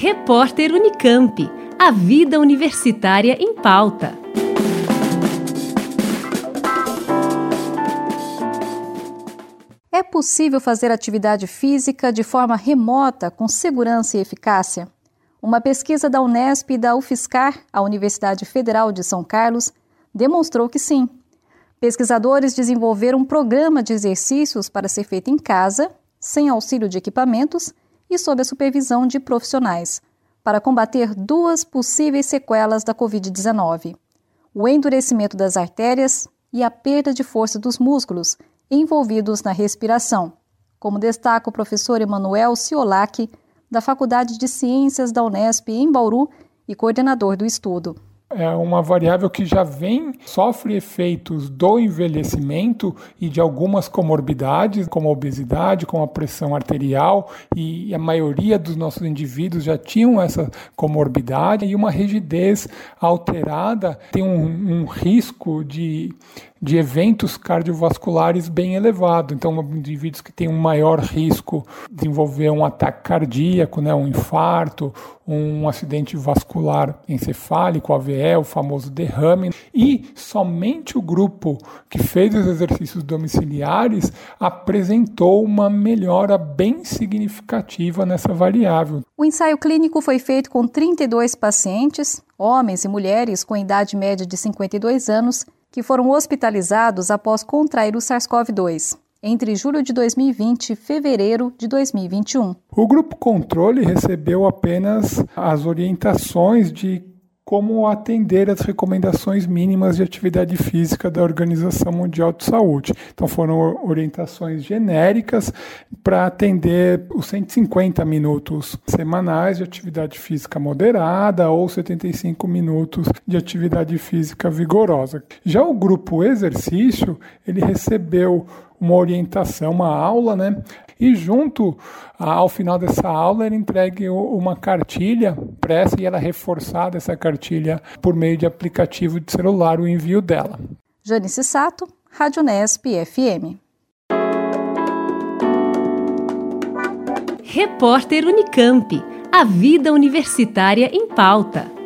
Repórter Unicamp. A vida universitária em pauta. É possível fazer atividade física de forma remota com segurança e eficácia? Uma pesquisa da Unesp e da UFSCar, a Universidade Federal de São Carlos, demonstrou que sim. Pesquisadores desenvolveram um programa de exercícios para ser feito em casa, sem auxílio de equipamentos e sob a supervisão de profissionais, para combater duas possíveis sequelas da Covid-19: o endurecimento das artérias e a perda de força dos músculos envolvidos na respiração, como destaca o professor Emanuel Ciolac, da Faculdade de Ciências da Unesp em Bauru e coordenador do estudo é uma variável que já vem, sofre efeitos do envelhecimento e de algumas comorbidades, como a obesidade, como a pressão arterial, e a maioria dos nossos indivíduos já tinham essa comorbidade e uma rigidez alterada tem um, um risco de de eventos cardiovasculares bem elevado. Então, indivíduos que têm um maior risco de desenvolver um ataque cardíaco, né, um infarto, um acidente vascular encefálico, AVE, o famoso derrame. E somente o grupo que fez os exercícios domiciliares apresentou uma melhora bem significativa nessa variável. O ensaio clínico foi feito com 32 pacientes, homens e mulheres com idade média de 52 anos, que foram hospitalizados após contrair o SARS-CoV-2 entre julho de 2020 e fevereiro de 2021. O grupo controle recebeu apenas as orientações de como atender as recomendações mínimas de atividade física da Organização Mundial de Saúde. Então foram orientações genéricas para atender os 150 minutos semanais de atividade física moderada ou 75 minutos de atividade física vigorosa. Já o grupo exercício, ele recebeu uma orientação, uma aula, né? E junto ao final dessa aula era entregue uma cartilha pressa e ela reforçada essa cartilha por meio de aplicativo de celular o envio dela. Janice Sato, Rádio Nesp FM. Repórter Unicamp. A vida universitária em pauta.